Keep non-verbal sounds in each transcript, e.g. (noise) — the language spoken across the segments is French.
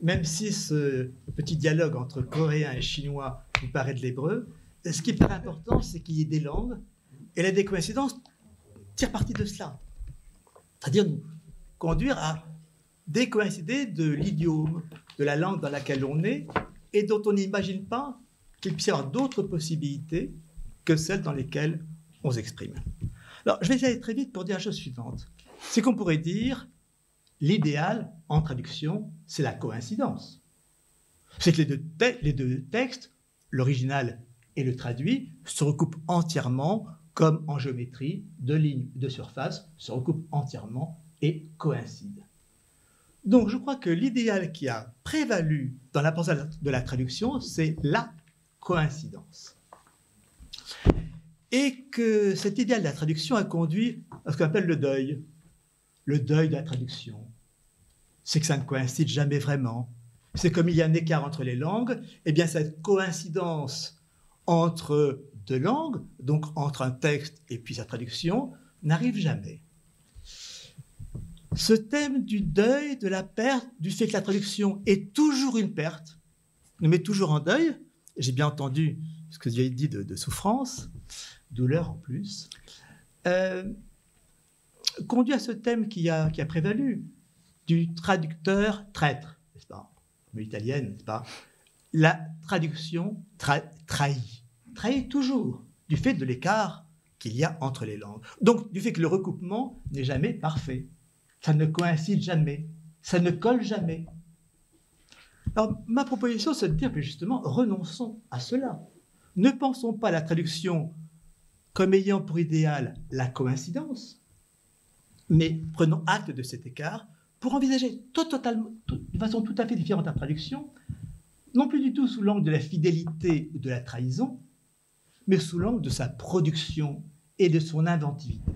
même si ce petit dialogue entre coréen et chinois vous paraît de l'hébreu, ce qui plus important, c'est qu'il y ait des langues, et la décoïncidence tire parti de cela. C'est-à-dire nous conduire à décoïncider de l'idiome, de la langue dans laquelle on est, et dont on n'imagine pas qu'il puisse y avoir d'autres possibilités que celles dans lesquelles on s'exprime. Alors, je vais aller très vite pour dire la chose suivante. C'est qu'on pourrait dire, l'idéal en traduction, c'est la coïncidence. C'est que les deux, textes, l'original et le traduit, se recoupent entièrement, comme en géométrie, deux lignes de surface se recoupent entièrement et coïncident. Donc je crois que l'idéal qui a prévalu dans la pensée de la traduction, c'est la coïncidence. Et que cet idéal de la traduction a conduit à ce qu'on appelle le deuil. Le deuil de la traduction. C'est que ça ne coïncide jamais vraiment. C'est comme il y a un écart entre les langues, et eh bien cette coïncidence entre deux langues, donc entre un texte et puis sa traduction, n'arrive jamais. Ce thème du deuil, de la perte, du fait que la traduction est toujours une perte, nous met toujours en deuil, j'ai bien entendu ce que j'ai dit de, souffrance, douleur en plus, euh, conduit à ce thème qui a, qui a prévalu, du traducteur traître, n'est-ce pas? Mais italienne, n'est-ce pas? La traduction trahit, trahit toujours, du fait de l'écart qu'il y a entre les langues. Donc, du fait que le recoupement n'est jamais parfait. Ça ne coïncide jamais, ça ne colle jamais. Alors, ma proposition, c'est de dire que justement, renonçons à cela. Ne pensons pas la traduction comme ayant pour idéal la coïncidence, mais prenons acte de cet écart pour envisager de façon tout à fait différente la traduction, non plus du tout sous l'angle de la fidélité ou de la trahison, mais sous l'angle de sa production et de son inventivité.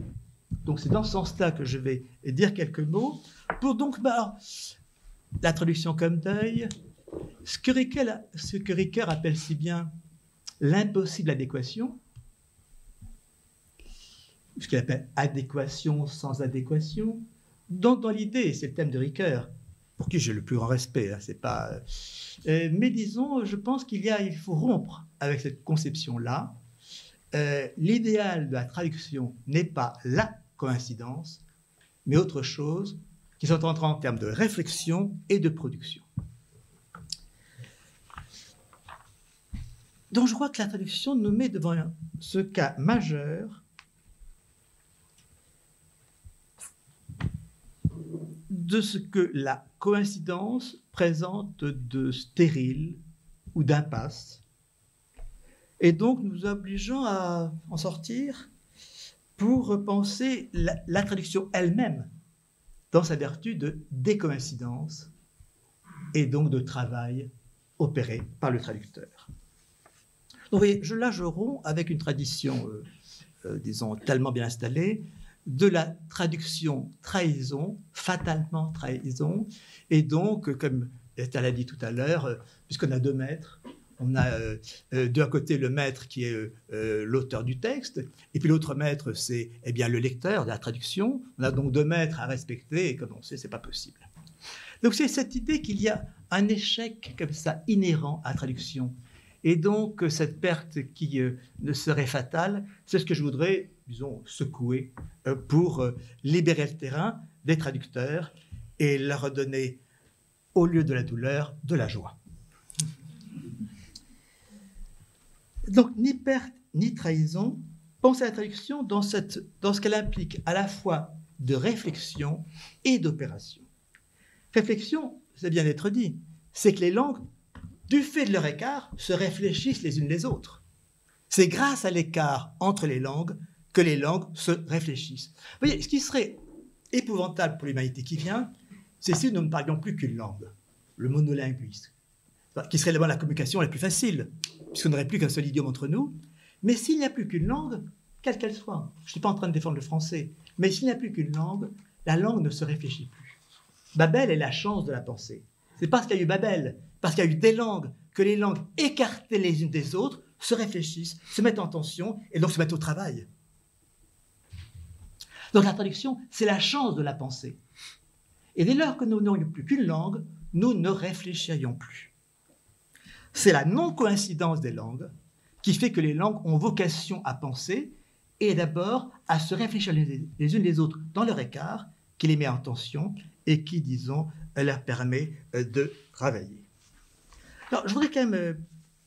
Donc c'est dans ce sens-là que je vais dire quelques mots pour donc bah, la traduction comme deuil, ce que, Ricoeur, appelle si bien l'impossible adéquation, ce qu'il appelle adéquation sans adéquation, donc dans l'idée, c'est le thème de Ricoeur, pour qui j'ai le plus grand respect, hein, c'est pas... Euh, mais disons, je pense qu'il y a, il faut rompre avec cette conception-là. Euh, l'idéal de la traduction n'est pas la coïncidence, mais autre chose qui sont entrés en termes de réflexion et de production. Donc je crois que la traduction nous met devant ce cas majeur de ce que la coïncidence présente de stérile ou d'impasse. Et donc nous obligeons à en sortir pour repenser la, traduction elle-même dans sa vertu de décoïncidence et donc de travail opéré par le traducteur. Donc, vous voyez, je, là, je romps avec une tradition, euh, euh, disons, tellement bien installée, de la traduction trahison, fatalement trahison, et donc, comme Estelle a dit tout à l'heure, euh, puisqu'on a deux maîtres, on a euh, euh, d'un côté le maître qui est l'auteur du texte, et puis l'autre maître, c'est eh bien le lecteur de la traduction. On a donc deux maîtres à respecter, et comme on sait, c'est pas possible. Donc c'est cette idée qu'il y a un échec comme ça inhérent à la traduction. Et donc cette perte qui ne serait fatale, c'est ce que je voudrais, disons, secouer pour libérer le terrain des traducteurs et leur redonner, au lieu de la douleur, de la joie. Donc, ni perte ni trahison, pensez à la traduction dans, cette, dans ce qu'elle implique à la fois de réflexion et d'opération. Réflexion, c'est bien d'être dit, c'est que les langues, du fait de leur écart, se réfléchissent les unes les autres. C'est grâce à l'écart entre les langues que les langues se réfléchissent. Vous voyez, ce qui serait épouvantable pour l'humanité qui vient, c'est si nous ne parlions plus qu'une langue, le monolinguisme, qui serait d'abord la communication la plus facile puisqu'on n'aurait plus qu'un seul idiome entre nous. Mais s'il n'y a plus qu'une langue, quelle qu'elle soit, je ne suis pas en train de défendre le français, mais s'il n'y a plus qu'une langue, la langue ne se réfléchit plus. Babel est la chance de la pensée. C'est parce qu'il y a eu Babel, parce qu'il y a eu des langues, que les langues écartées les unes des autres se réfléchissent, se mettent en tension et donc se mettent au travail. Donc la traduction, c'est la chance de la pensée. Et dès lors que nous n'aurions plus qu'une langue, nous ne réfléchirions plus. C'est la non-coïncidence des langues qui fait que les langues ont vocation à penser et d'abord à se réfléchir les, unes les autres dans leur écart, qui les met en tension et qui, disons, leur permet euh, de travailler. Alors, je voudrais quand même, euh,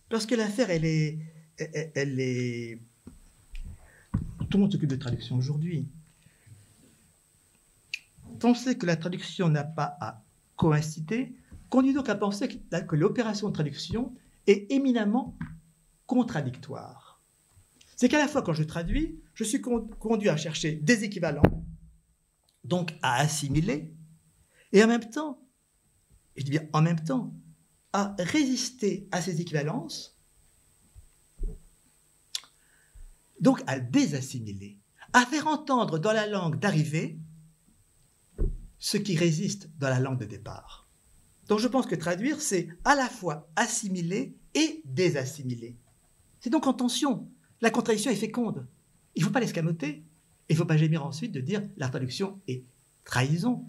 parce que l'affaire, elle est, elle est... Tout le monde s'occupe de traduction aujourd'hui. Penser que la traduction n'a pas à coïncider conduit donc à penser que l'opération de traduction est éminemment contradictoire. C'est qu'à la fois, quand je traduis, je suis conduit à chercher des équivalents, donc à assimiler, et en même temps, je dis bien en même temps, à résister à ces équivalences, donc à désassimiler, à faire entendre dans la langue d'arrivée ce qui résiste dans la langue de départ. Donc je pense que traduire, c'est à la fois assimiler et désassimiler. C'est donc en tension. La contradiction est féconde. Il ne faut pas l'escamoter. Il ne faut pas gémir ensuite de dire la traduction est trahison.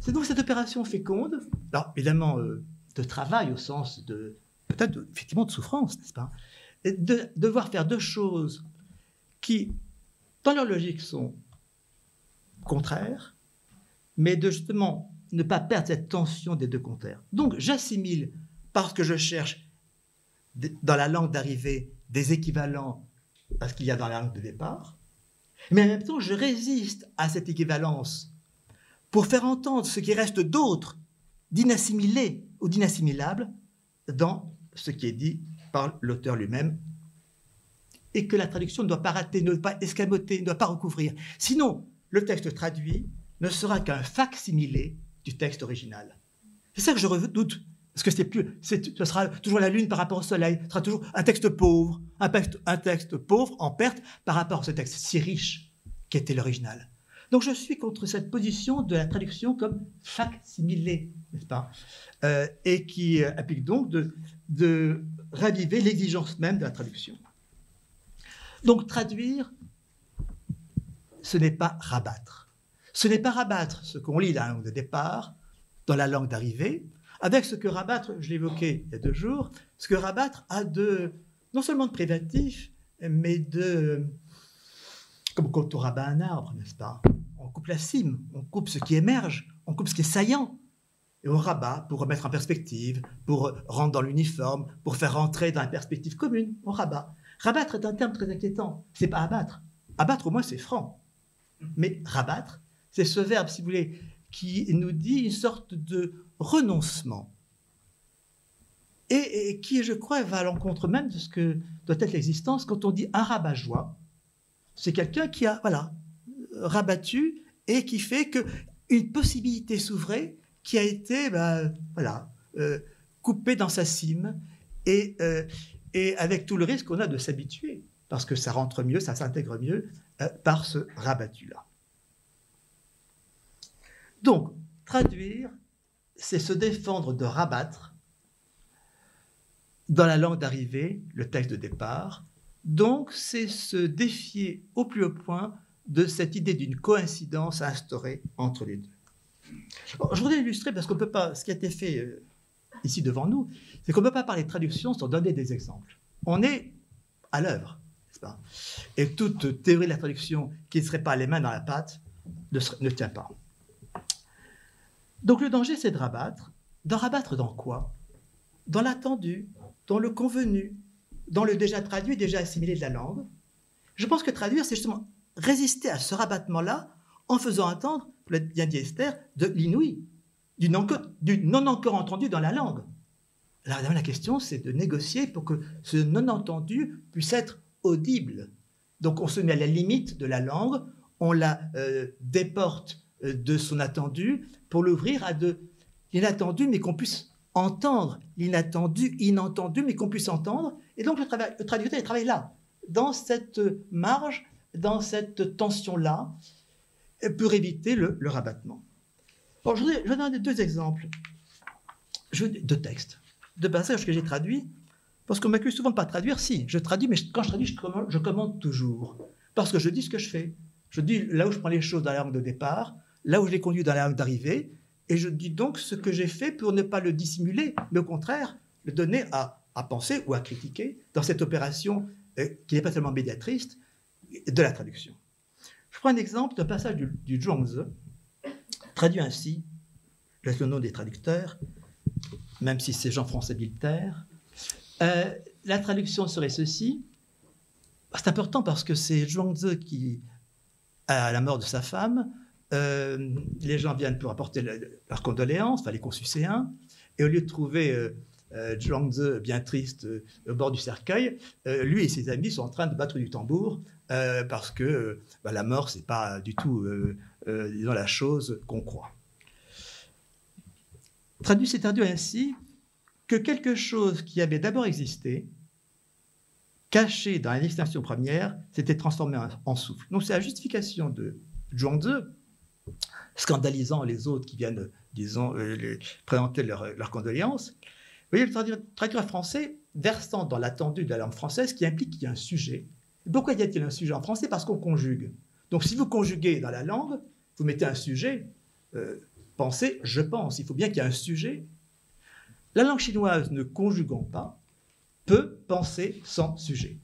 C'est donc cette opération féconde, alors évidemment euh, de travail au sens de, peut-être effectivement de souffrance, n'est-ce pas De devoir faire deux choses qui, dans leur logique, sont contraires, mais de justement ne pas perdre cette tension des deux contraires. Donc j'assimile parce que je cherche dans la langue d'arrivée des équivalents à ce qu'il y a dans la langue de départ, mais en même temps, je résiste à cette équivalence pour faire entendre ce qui reste d'autre, d'inassimilé ou d'inassimilable dans ce qui est dit par l'auteur lui-même, et que la traduction ne doit pas rater, ne doit pas escamoter, ne doit pas recouvrir. Sinon, le texte traduit ne sera qu'un fac-similé du texte original. C'est ça que je redoute parce que ce sera toujours la lune par rapport au soleil, ce sera toujours un texte pauvre, un texte, pauvre en perte par rapport à ce texte si riche qui était l'original. Donc je suis contre cette position de la traduction comme fac-similé, n'est-ce pas? Euh, Et qui euh, applique donc de raviver l'exigence même de la traduction. Donc traduire, ce n'est pas rabattre. Ce n'est pas rabattre ce qu'on lit dans la langue de départ, dans la langue d'arrivée, avec ce que rabattre, je l'évoquais il y a deux jours, ce que rabattre a de, non seulement de privatif, mais de, comme quand on rabat un arbre, n'est-ce pas? On coupe la cime, on coupe ce qui émerge, on coupe ce qui est saillant, et on rabat pour remettre en perspective, pour rendre dans l'uniforme, pour faire rentrer dans la perspective commune, on rabat. Rabattre est un terme très inquiétant, c'est pas abattre. Abattre, au moins, c'est franc. Mais rabattre, c'est ce verbe, si vous voulez, qui nous dit une sorte de renoncement. Et, qui, je crois, va à l'encontre même de ce que doit être l'existence quand on dit un rabat-joie. C'est quelqu'un qui a, voilà, rabattu et qui fait que une possibilité s'ouvrait qui a été, ben, voilà, euh, coupée dans sa cime et, euh, et avec tout le risque qu'on a de s'habituer parce que ça rentre mieux, ça s'intègre mieux euh, par ce rabattu-là. Donc, traduire, c'est se défendre de rabattre dans la langue d'arrivée le texte de départ. Donc, c'est se défier au plus haut point de cette idée d'une coïncidence instaurée entre les deux. je voudrais illustrer parce qu'on peut pas, ce qui a été fait euh, ici devant nous, c'est qu'on ne peut pas parler de traduction sans donner des exemples. On est à l'œuvre, n'est-ce pas? Et toute théorie de la traduction qui ne serait pas les mains dans la pâte ne tient pas. Donc le danger, c'est de rabattre. De rabattre dans quoi? Dans l'attendu, dans le convenu, dans le déjà traduit, déjà assimilé de la langue. Je pense que traduire, c'est justement résister à ce rabattement-là en faisant entendre, pour bien dit Esther, de l'inouï, du non, encore entendu dans la langue. Alors la question, c'est de négocier pour que ce non entendu puisse être audible. Donc on se met à la limite de la langue, on la euh, déporte de son attendu pour l'ouvrir à de l'inattendu, mais qu'on puisse entendre, l'inattendu, inentendu, mais qu'on puisse entendre. Et donc le, travail, le traducteur, il travaille là, dans cette marge, dans cette tension-là, pour éviter le, rabattement. Bon, je, vais donner deux exemples, je, deux textes, deux passages que j'ai traduits, parce qu'on m'accuse souvent de ne pas traduire. Si, je traduis, mais quand je traduis, je commande, je commande toujours, parce que je dis ce que je fais. Je dis là où je prends les choses dans la langue de départ, là où je les conduis dans la langue d'arrivée, et je dis donc ce que j'ai fait pour ne pas le dissimuler, mais au contraire, le donner à, penser ou à critiquer dans cette opération euh, qui n'est pas seulement médiatrice de la traduction. Je prends un exemple d'un passage du, du Zhuangzi, traduit ainsi, laisse le nom des traducteurs, même si c'est Jean Français Militaire. Euh, la traduction serait ceci. C'est important parce que c'est Zhuangzi qui, à la mort de sa femme, euh, les gens viennent pour apporter leurs condoléances, enfin les consucéens, et au lieu de trouver euh, euh bien triste au bord du cercueil, lui et ses amis sont en train de battre du tambour parce que bah, la mort, c'est pas du tout, la chose qu'on croit. Traduit, c'est traduit ainsi que quelque chose qui avait d'abord existé, caché dans la distinction première, s'était transformé en, souffle. Donc c'est la justification de Zhuangzi scandalisant les autres qui viennent, disons, euh, présenter leurs condoléances. Vous voyez, le traducteur français versant dans l'attendu de la langue française qui implique qu'il y a un sujet. Pourquoi y a-t-il un sujet en français? Parce qu'on conjugue. Donc si vous conjuguez dans la langue, vous mettez un sujet, euh, pensez, je pense. Il faut bien qu'il y ait un sujet. La langue chinoise, ne conjuguant pas, peut penser sans sujet.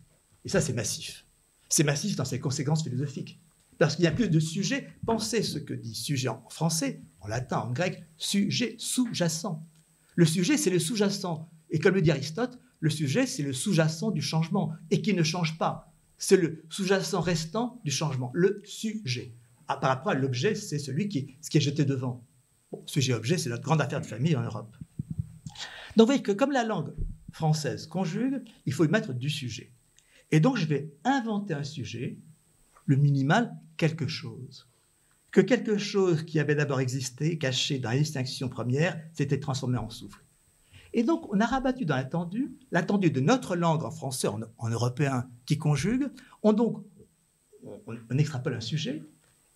Et ça, c'est massif. C'est massif dans ses conséquences philosophiques. Parce qu'il y a plus de sujets. Pensez ce que dit sujet en français, en latin, en grec, sujet sous-jacent. Le sujet, c'est le sous-jacent. Et comme le dit Aristote, le sujet, c'est le sous-jacent du changement et qui ne change pas. C'est le sous-jacent restant du changement, le sujet. Ah, par rapport à l'objet, c'est celui qui, ce qui est jeté devant. sujet-objet, c'est notre grande affaire de famille en Europe. Donc vous voyez que comme la langue française conjugue, il faut y mettre du sujet. Et donc je vais inventer un sujet, le minimal, quelque chose. Que quelque chose qui avait d'abord existé, caché dans la distinction première, s'était transformé en souffle. Et donc, on a rabattu dans l'attendu, l'attendu de notre langue en français, en, européen, qui conjugue. On donc, on, extrapole un sujet,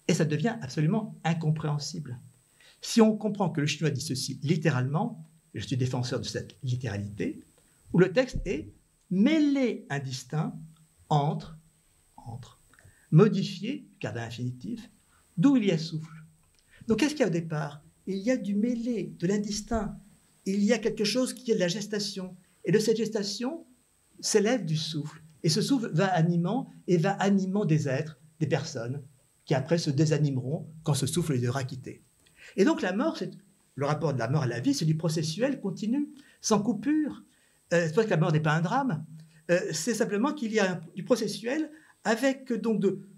et ça devient absolument incompréhensible. Si on comprend que le chinois dit ceci littéralement, je suis défenseur de cette littéralité, où le texte est mêlé indistinct entre modifié, car infinitif, d'où il y a souffle. Donc qu'est-ce qu'il y a au départ? Il y a du mêlé, de l'indistinct. Il y a quelque chose qui est de la gestation. Et de cette gestation s'élève du souffle. Et ce souffle va animant et va animant des êtres, des personnes, qui après se désanimeront quand ce souffle les aura quittés. Et donc la mort, c'est le rapport de la mort à la vie, c'est du processuel continu, sans coupure. Euh, c'est pas que la mort n'est pas un drame. Euh, c'est simplement qu'il y a du processuel avec donc de,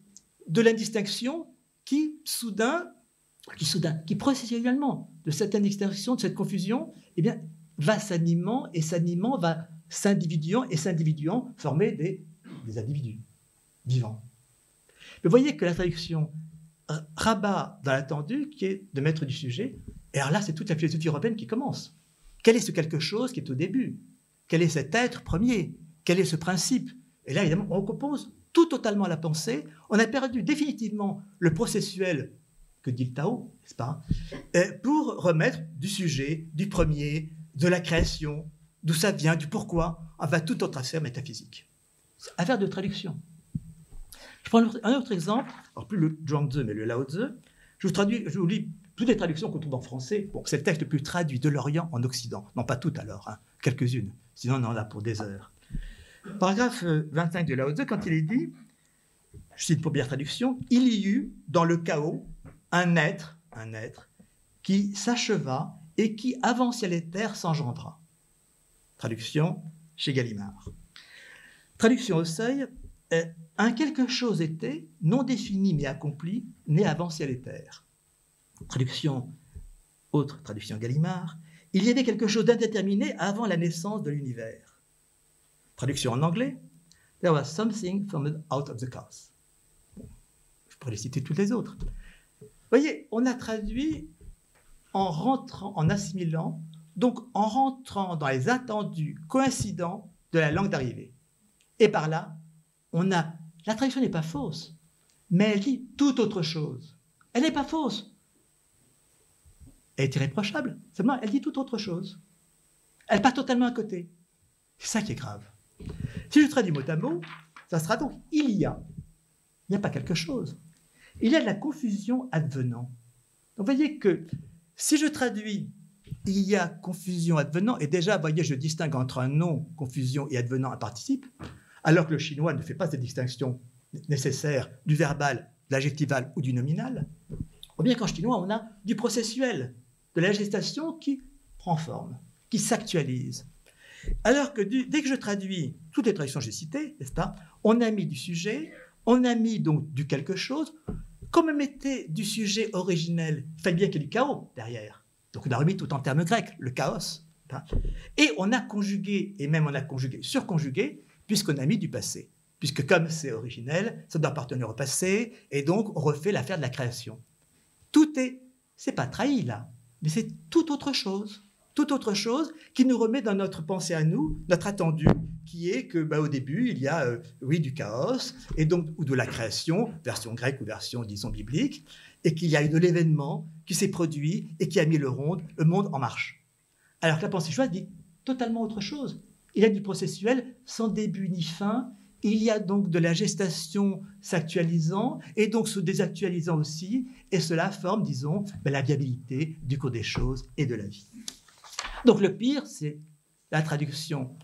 de l'indistinction qui soudain, qui soudain, qui processuellement de cette indistinction, de cette confusion, eh bien, va s'animant et s'animant, va s'individuant et s'individuant, former des, des individus vivants. vous voyez que la traduction rabat dans l'attendu, qui est de mettre du sujet, et alors là, c'est toute la philosophie européenne qui commence. Quel est ce quelque chose qui est au début? Quel est cet être premier? Quel est ce principe? Et là, évidemment, on compose tout totalement la pensée. On a perdu définitivement le processuel que dit le Tao, n'est-ce pas euh, Pour remettre du sujet, du premier, de la création, d'où ça vient, du pourquoi, enfin tout autre affaire métaphysique. Affaire de traduction. Je prends un autre exemple, alors plus le Zhuangzi, mais le Lao. Je vous, traduis, je vous lis toutes les traductions qu'on trouve en français. Bon, c'est le texte le plus traduit de l'Orient en Occident. Non, pas toutes alors, hein, quelques-unes. Sinon, on en a pour des heures. Paragraphe 25 euh, de Lao quand il est dit, je cite pour bien traduction, il y eut dans le chaos un être, un être, qui s'acheva et qui, avant ciel et s'engendra. Traduction chez Gallimard. Traduction au seuil, euh, un quelque chose était, non défini mais accompli, né avant ciel et. Traduction, autre traduction Gallimard, il y avait quelque chose d'indéterminé avant la naissance de l'univers. Traduction en anglais, There was something from out of the chaos. je pourrais citer toutes les autres. Vous voyez, on a traduit en rentrant, en assimilant, donc en rentrant dans les attendus coïncidents de la langue d'arrivée. Et par là, on a. La traduction n'est pas fausse, mais elle dit tout autre chose. Elle n'est pas fausse. Elle est irréprochable, seulement elle dit tout autre chose. Elle part totalement à côté. C'est ça qui est grave. Si je traduis mot à mot, ça sera donc il y a. Il n'y a pas quelque chose. Il y a de la confusion advenant. Donc vous voyez que si je traduis il y a confusion advenant, et déjà, voyez, je distingue entre un nom, confusion, et advenant, un participe, alors que le chinois ne fait pas cette distinction nécessaire du verbal, de l'adjectival ou du nominal. Ou bien qu'en chinois, on a du processuel, de la gestation qui prend forme, qui s'actualise. Alors que dès que je traduis toutes les traductions que j'ai citées, n'est-ce pas, on a mis du sujet, on a mis donc du quelque chose, comme on mettait du sujet originel, il fallait bien qu'il y ait du chaos derrière. Donc on a remis tout en termes grecs, le chaos. Et on a conjugué, et même on a conjugué, surconjugué, puisqu'on a mis du passé. Puisque comme c'est originel, ça doit appartenir au passé, et donc on refait l'affaire de la création. Tout est, c'est pas trahi là, mais c'est tout autre chose toute autre chose qui nous remet dans notre pensée à nous, notre attendu, qui est que bah, au début, il y a, euh, oui, du chaos, et donc, ou de la création, version grecque ou version, disons, biblique, et qu'il y a eu de l'événement qui s'est produit et qui a mis le, monde en marche. Alors que la pensée choisie dit totalement autre chose. Il y a du processuel sans début ni fin, il y a donc de la gestation s'actualisant et donc se désactualisant aussi, et cela forme, disons, bah, la viabilité du cours des choses et de la vie. Donc le pire, c'est la traduction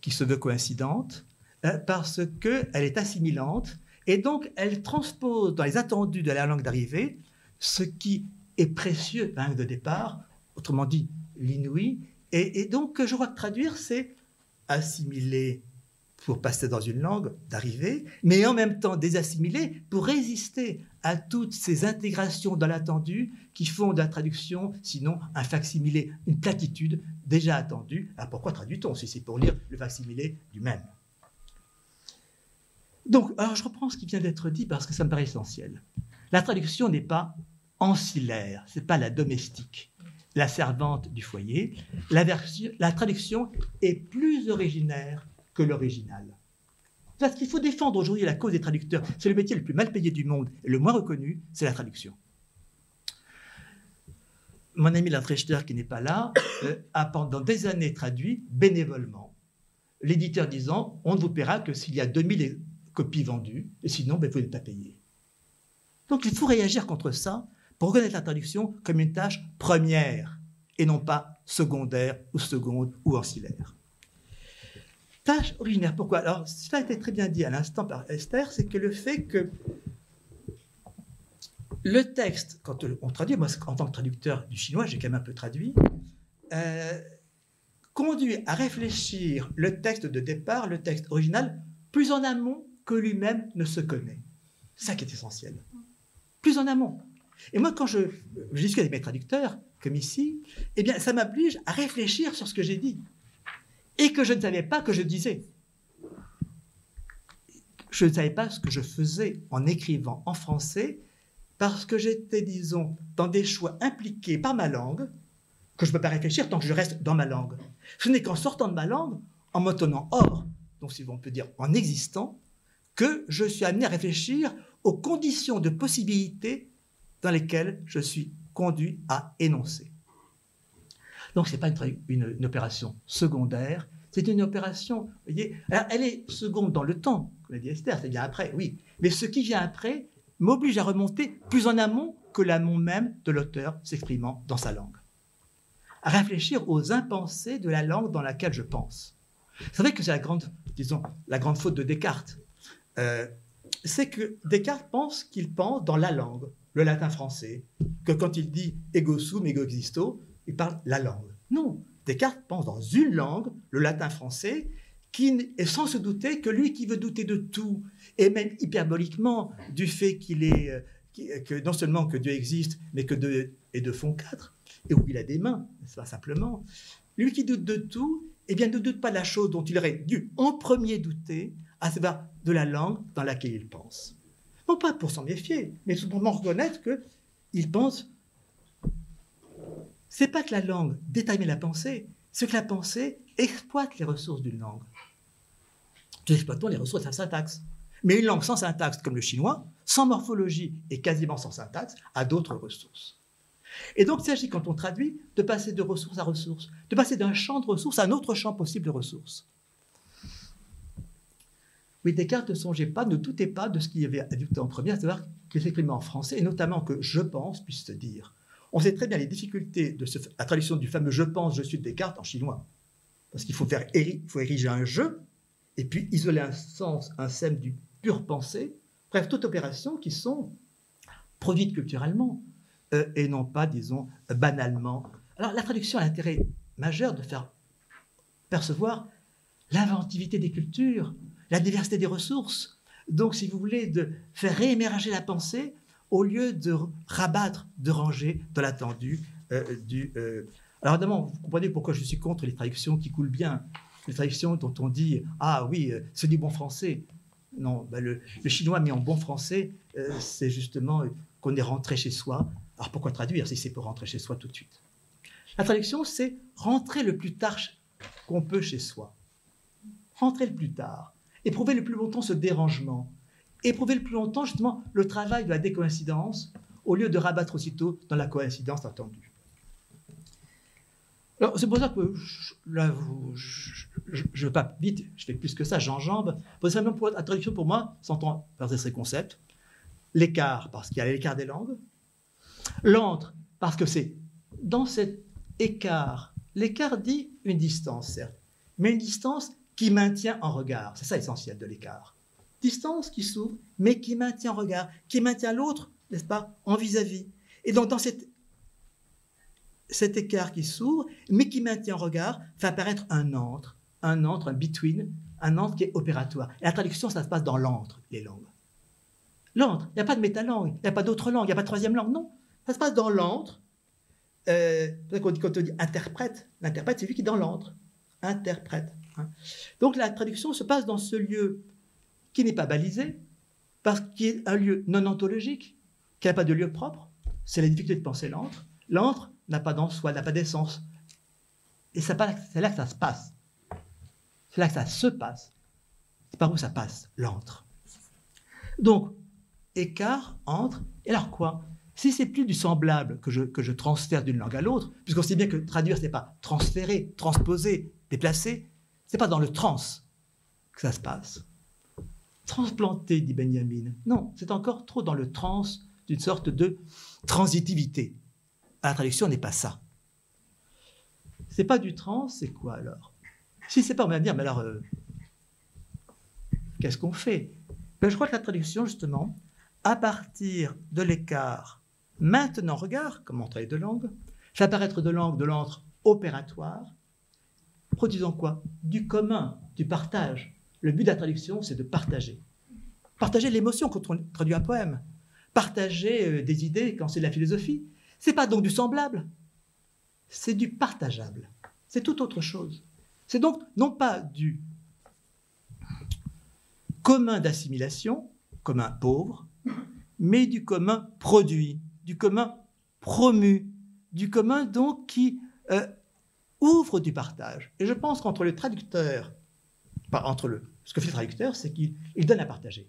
qui se veut coïncidente, euh, parce qu'elle est assimilante, et donc elle transpose dans les attendus de la langue d'arrivée ce qui est précieux la langue de départ, autrement dit l'inouï, et, et, donc je crois que traduire, c'est assimiler pour passer dans une langue d'arrivée, mais en même temps désassimiler pour résister à toutes ces intégrations dans l'attendu qui font de la traduction, sinon un facsimilé, une platitude déjà attendue. Alors pourquoi traduit-on si c'est pour lire le facsimilé du même? Donc, alors je reprends ce qui vient d'être dit parce que ça me paraît essentiel. La traduction n'est pas ancillaire, c'est pas la domestique, la servante du foyer. La traduction est plus originaire l'original. Parce qu'il faut défendre aujourd'hui la cause des traducteurs. C'est le métier le plus mal payé du monde et le moins reconnu, c'est la traduction. Mon ami Lantrichter, qui n'est pas là, (coughs) euh, a pendant des années traduit bénévolement. L'éditeur disant On ne vous paiera que s'il y a 2000 copies vendues, et sinon, ben, vous n'êtes pas payé. Donc il faut réagir contre ça pour reconnaître la traduction comme une tâche première et non pas secondaire ou seconde ou ancillaire tâche originaire. Pourquoi? Alors, cela a été très bien dit à l'instant par Esther, c'est que le fait que le texte, quand on traduit, moi en tant que traducteur du chinois, j'ai quand même un peu traduit, euh, conduit à réfléchir le texte de départ, le texte original, plus en amont que lui-même ne se connaît. C'est ça qui est essentiel. Plus en amont. Et moi, quand je, je discute avec mes traducteurs, comme ici, eh bien, ça m'oblige à réfléchir sur ce que j'ai dit et que je ne savais pas que je disais. Je ne savais pas ce que je faisais en écrivant en français parce que j'étais, disons, dans des choix impliqués par ma langue que je ne peux pas réfléchir tant que je reste dans ma langue. Ce n'est qu'en sortant de ma langue, en me tenant hors, donc si on peut dire en existant, que je suis amené à réfléchir aux conditions de possibilité dans lesquelles je suis conduit à énoncer. Donc ce n'est pas une, opération secondaire, c'est une opération, alors elle est seconde dans le temps, comme l'a dit Esther, c'est bien après, oui, mais ce qui vient après m'oblige à remonter plus en amont que l'amont même de l'auteur s'exprimant dans sa langue. À réfléchir aux impensés de la langue dans laquelle je pense. Vous savez que c'est la grande, disons, la grande faute de Descartes. Euh, c'est que Descartes pense qu'il pense dans la langue, le latin français, que quand il dit ego sum, ego existo, il parle la langue. Non, Descartes pense dans une langue, le latin français, qui est sans se douter que lui qui veut douter de tout, et même hyperboliquement du fait qu'il est, euh, que non seulement que Dieu existe, mais que deux et deux font quatre, et où il a des mains, pas simplement, lui qui doute de tout, eh bien ne doute pas de la chose dont il aurait dû en premier douter, à savoir de la langue dans laquelle il pense. Non pas pour s'en méfier, mais simplement reconnaître qu'il pense c'est pas que la langue détermine la pensée, c'est que la pensée exploite les ressources d'une langue. Nous exploitons les ressources de sa syntaxe. Mais une langue sans syntaxe, comme le chinois, sans morphologie et quasiment sans syntaxe, a d'autres ressources. Et donc, il s'agit, quand on traduit, de passer de ressource à ressource, de passer d'un champ de ressources à un autre champ possible de ressources. Oui, Descartes ne songeait pas, ne doutait pas de ce qu'il y avait adopté en premier, savoir qu'il s'exprimait en français, et notamment que je pense puisse se dire On sait très bien les difficultés de la traduction du fameux je pense, je suis de Descartes en chinois. Parce qu'il faut, ériger un je, et puis isoler un sens, un sème du pur pensée. Bref, toute opération qui sont produites culturellement euh, et non pas, disons, banalement. Alors la traduction a l'intérêt majeur de faire percevoir l'inventivité des cultures, la diversité des ressources. Donc, si vous voulez, de faire réémerger la pensée au lieu de rabattre, de ranger de l'attendu. Euh, du, euh. Alors, évidemment, vous comprenez pourquoi je suis contre les traductions qui coulent bien. Les traductions dont on dit Ah oui, euh, c'est du bon français. Non, ben, le, chinois mis en bon français, c'est justement qu'on est rentré chez soi. Alors pourquoi traduire si c'est pour rentrer chez soi tout de suite? La traduction, c'est rentrer le plus tard qu'on peut chez soi. Rentrer le plus tard. Éprouver le plus longtemps ce dérangement. Éprouver le plus longtemps justement le travail de la décoïncidence au lieu de rabattre aussitôt dans la coïncidence attendue. Alors, c'est pour ça que je, là, je, je, pas vite, je fais plus que ça, j'enjambe. Simplement pour la traduction, pour moi, s'entend par ces concepts. L'écart, parce qu'il y a l'écart des langues. L'entre, parce que c'est dans cet écart, l'écart dit une distance, certes, mais une distance qui maintient en regard. C'est ça l'essentiel de l'écart. Distance qui s'ouvre, mais qui maintient en regard, qui maintient l'autre, n'est-ce pas, en vis-à-vis. Et donc, dans cet écart qui s'ouvre, mais qui maintient en regard, fait apparaître un entre, un entre, un between, un entre qui est opératoire. Et la traduction, ça se passe dans l'entre, les langues. L'entre, il n'y a pas de métalangue, il n'y a pas d'autre langue, il n'y a pas de troisième langue, non. Ça se passe dans l'entre. Euh, quand on dit interprète, l'interprète, c'est lui qui est dans l'entre. Interprète. Hein. Donc la traduction se passe dans ce lieu qui n'est pas balisé, parce qu'il est un lieu non ontologique, qui n'a pas de lieu propre. C'est la difficulté de penser l'antre. L'antre n'a pas d'en soi, n'a pas d'essence. Et c'est là que ça se passe. C'est là que ça se passe. C'est par où ça passe, l'antre. Donc, écart, entre, et alors quoi? Si c'est plus du semblable que je, que je transfère d'une langue à l'autre, puisqu'on sait bien que traduire, ce n'est pas transférer, transposer, déplacer, c'est pas dans le trans que ça se passe. Transplanter, dit Benjamin. Non, c'est encore trop dans le trans d'une sorte de transitivité. la traduction n'est pas ça. C'est pas du trans, c'est quoi alors? Si c'est pas, on va dire, mais alors, euh, qu'est-ce qu'on fait? Ben, Je crois que la traduction, justement, à partir de l'écart maintenant regard, comme en travail de langue, fait apparaître de langue de l'entre opératoire, produisant quoi? Du commun, du partage. Le but de la traduction, c'est de partager. Partager l'émotion quand on traduit un poème. Partager euh, des idées quand c'est de la philosophie. C'est pas donc du semblable, c'est du partageable. C'est tout autre chose. C'est donc non pas du commun d'assimilation, commun pauvre, mais du commun produit, du commun promu, du commun donc qui euh, ouvre du partage. Et je pense qu'entre le traducteur, entre ce que fait le traducteur, c'est qu'il donne à partager.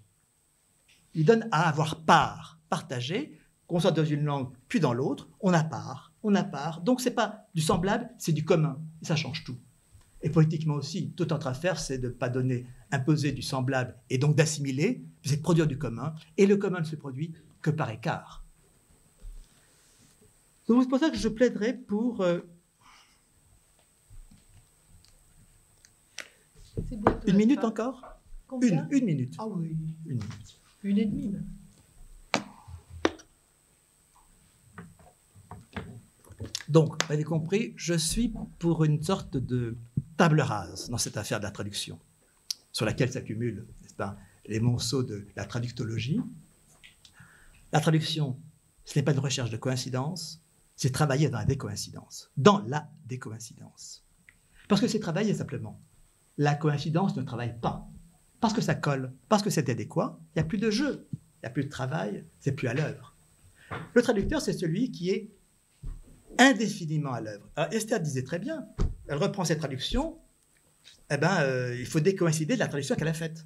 Il donne à avoir part, partager, qu'on soit dans une langue puis dans l'autre, on a part, on a part. Donc c'est pas du semblable, c'est du commun. Ça change tout. Et politiquement aussi, toute autre affaire, c'est de ne pas donner, imposer du semblable et donc d'assimiler, c'est de produire du commun. Et le commun ne se produit que par écart. C'est pour ça que je plaiderai pour euh, Une minute encore une, une minute. Ah oui. Une minute. Une et demie même. Donc, vous avez compris, je suis pour une sorte de table rase dans cette affaire de la traduction, sur laquelle s'accumulent, les monceaux de la traductologie. La traduction, ce n'est pas une recherche de coïncidence, c'est travailler dans la décoïncidence, dans la décoïncidence. Parce que c'est travailler simplement la coïncidence ne travaille pas. Parce que ça colle, parce que c'est adéquat, il n'y a plus de jeu, il n'y a plus de travail, c'est plus à l'œuvre. Le traducteur, c'est celui qui est indéfiniment à l'œuvre. Esther disait très bien, elle reprend cette traduction, eh ben, euh, il faut décoïncider de la traduction qu'elle a faite.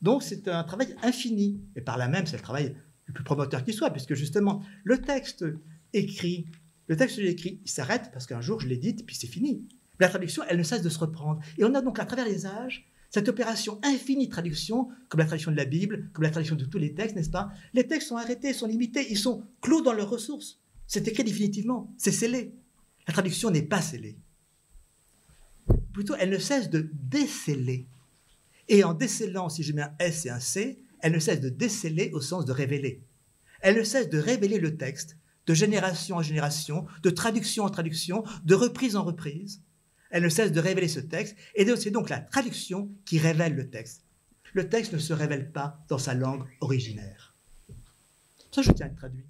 Donc c'est un travail infini, et par là même c'est le travail le plus promoteur qui soit, puisque justement le texte écrit, le texte écrit, il s'arrête parce qu'un jour je l'ai dit, puis c'est fini. La traduction, elle ne cesse de se reprendre. Et on a donc à travers les âges cette opération infinie de traduction, comme la traduction de la Bible, comme la traduction de tous les textes, n'est-ce pas? Les textes sont arrêtés, sont limités, ils sont clos dans leurs ressources. C'est écrit définitivement, c'est scellé. La traduction n'est pas scellée. Plutôt, elle ne cesse de déceler. Et en décelant, si je mets un S et un C, elle ne cesse de déceler au sens de révéler. Elle ne cesse de révéler le texte de génération en génération, de traduction en traduction, de reprise en reprise. Elle ne cesse de révéler ce texte, et c'est donc la traduction qui révèle le texte. Le texte ne se révèle pas dans sa langue originaire. Ça, je tiens à être traduit.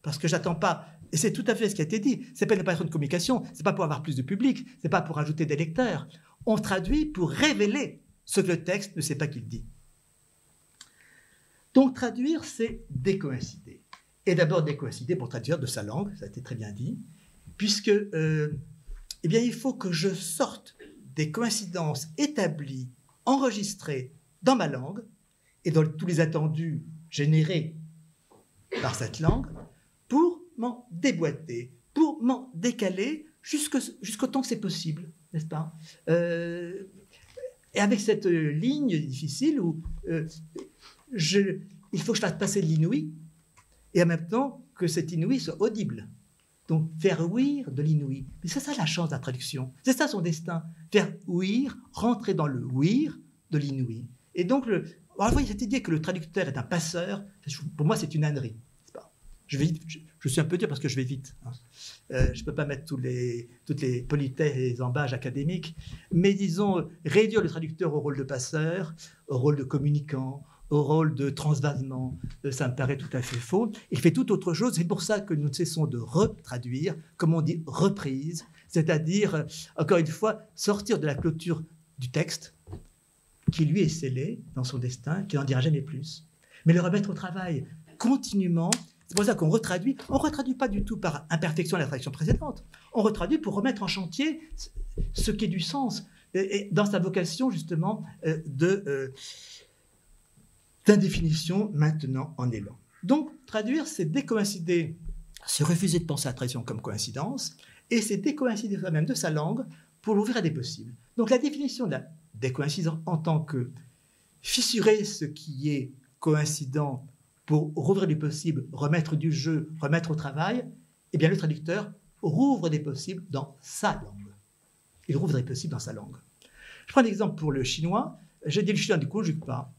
Parce que j'attends pas, et c'est tout à fait ce qui a été dit, c'est pas une de communication, c'est pas pour avoir plus de public, c'est pas pour ajouter des lecteurs. On traduit pour révéler ce que le texte ne sait pas qu'il dit. Donc traduire, c'est décoïncider. Et d'abord décoïncider pour traduire de sa langue, ça a été très bien dit, puisque euh, eh bien, il faut que je sorte des coïncidences établies, enregistrées dans ma langue, et dans tous les attendus générés par cette langue, pour m'en déboîter, pour m'en décaler jusqu'au temps que c'est possible, n'est-ce pas? Euh, Et avec cette ligne difficile où euh, il faut que je fasse passer l'inouï, et en même temps que cet inouï soit audible. Donc faire ouïr de l'inouï. Mais c'est ça la chance de la traduction. C'est ça son destin. Faire ouïr, rentrer dans le ouïr de l'inouï. Et donc, le, alors, voyez, cette idée que le traducteur est un passeur, pour moi, c'est une ânerie. Je, vais, je, suis un peu dur parce que je vais vite. Hein. Euh, je ne peux pas mettre toutes les politesses et les embages académiques, mais disons, réduire le traducteur au rôle de passeur, au rôle de communicant, au rôle de transvasement, euh, ça me paraît tout à fait faux. Il fait tout autre chose. C'est pour ça que nous cessons de retraduire, comme on dit, reprise, c'est-à-dire, euh, encore une fois, sortir de la clôture du texte, qui lui est scellé dans son destin, qui n'en dira jamais plus, mais le remettre au travail continuellement. C'est pour ça qu'on retraduit. On ne retraduit pas du tout par imperfection de la traduction précédente. On retraduit pour remettre en chantier ce qui est du sens, et dans sa vocation justement euh, de d'indéfinition maintenant en élan. Donc, traduire, c'est décoïncider, c'est refuser de penser à la traduction comme coïncidence, et c'est décoïncider soi-même de sa langue pour l'ouvrir à des possibles. Donc, la définition de la décoïncidence en tant que fissurer ce qui est coïncident pour rouvrir du possible, remettre du jeu, remettre au travail, eh bien, le traducteur rouvre des possibles dans sa langue. Il rouvre des possibles dans sa langue. Je prends l'exemple pour le chinois. J'ai dit le chinois ne conjugue pas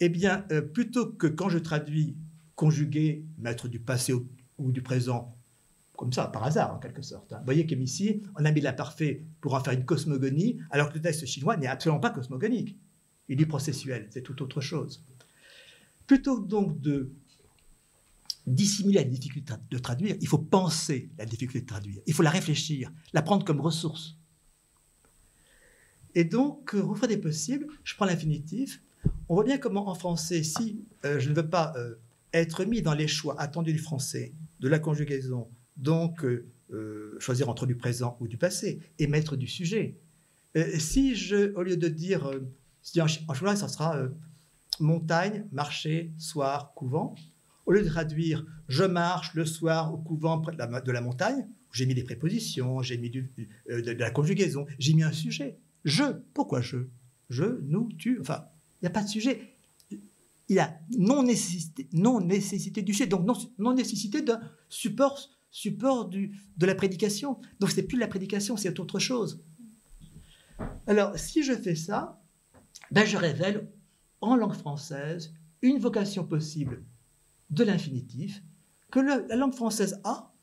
eh bien, euh, plutôt que quand je traduis conjuguer, mettre du passé ou, du présent, comme ça, par hasard, en quelque sorte. Hein. Vous voyez qu'ici, on a mis l'imparfait pour en faire une cosmogonie, alors que le texte chinois n'est absolument pas cosmogonique. Il est processuel, c'est tout autre chose. Plutôt donc de dissimuler la difficulté de traduire, il faut penser la difficulté de traduire, il faut la réfléchir, la prendre comme ressource. Et donc, euh, des possibles, je prends l'infinitif, on voit bien comment en français, si euh, je ne veux pas euh, être mis dans les choix attendus du français, de la conjugaison, donc euh, choisir entre du présent ou du passé, et mettre du sujet. si je, au lieu de dire, si en, en ça sera montagne, marché, soir, couvent, au lieu de traduire je marche le soir au couvent près de la, montagne, j'ai mis des prépositions, j'ai mis de, de la conjugaison, j'ai mis un sujet. Je, pourquoi je? Je, nous, tu, enfin, n'y a pas de sujet. Il y a non nécessité, non nécessité du sujet, donc non, nécessité d'un support, support de la prédication. Donc c'est plus de la prédication, c'est autre chose. Alors si je fais ça, ben je révèle en langue française une vocation possible de l'infinitif que la langue française a,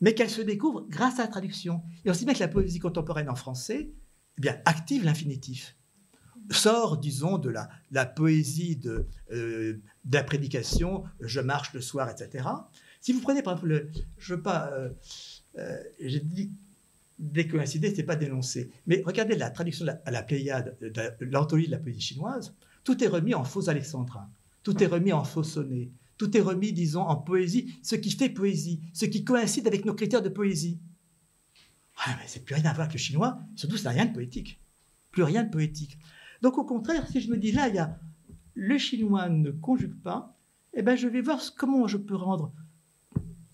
mais qu'elle se découvre grâce à la traduction. Et aussi bien que la poésie contemporaine en français eh bien, active l'infinitif sort, disons, de la, poésie de, euh, la prédication, je marche le soir, etc. Si vous prenez par exemple, le, je veux pas, euh, euh, j'ai dit décoïncider, c'est pas dénoncer, mais regardez la traduction à la Pléiade de l'anthologie de la poésie chinoise, tout est remis en faux alexandrin, tout est remis en faux sonnet, tout est remis, disons, en poésie, ce qui fait poésie, ce qui coïncide avec nos critères de poésie. Ah, mais c'est plus rien à voir avec le chinois, surtout ça rien de poétique. Plus rien de poétique. Donc au contraire, si je me dis là, il y a le chinois ne conjugue pas, eh ben je vais voir comment je peux rendre,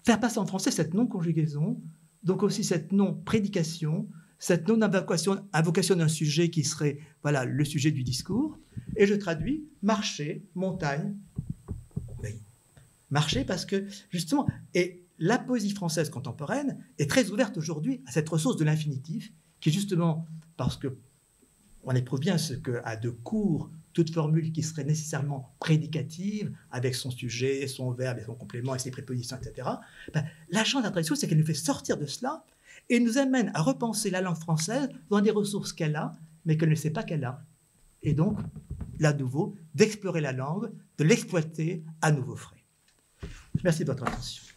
faire passer en français cette non-conjugaison, donc aussi cette non-prédication, cette non-invocation invocation d'un sujet qui serait voilà le sujet du discours, et je traduis marcher, montagne. Oui. Marcher parce que justement, et la poésie française contemporaine est très ouverte aujourd'hui à cette ressource de l'infinitif, qui justement, parce que on éprouve bien ce que, à de court, toute formule qui serait nécessairement prédicative, avec son sujet, son verbe et son complément et ses prépositions, etc., ben, la chance de c'est qu'elle nous fait sortir de cela et nous amène à repenser la langue française dans des ressources qu'elle a, mais qu'elle ne sait pas qu'elle a. Et donc, là, nouveau, d'explorer la langue, de l'exploiter à nouveau frais. Merci de votre attention.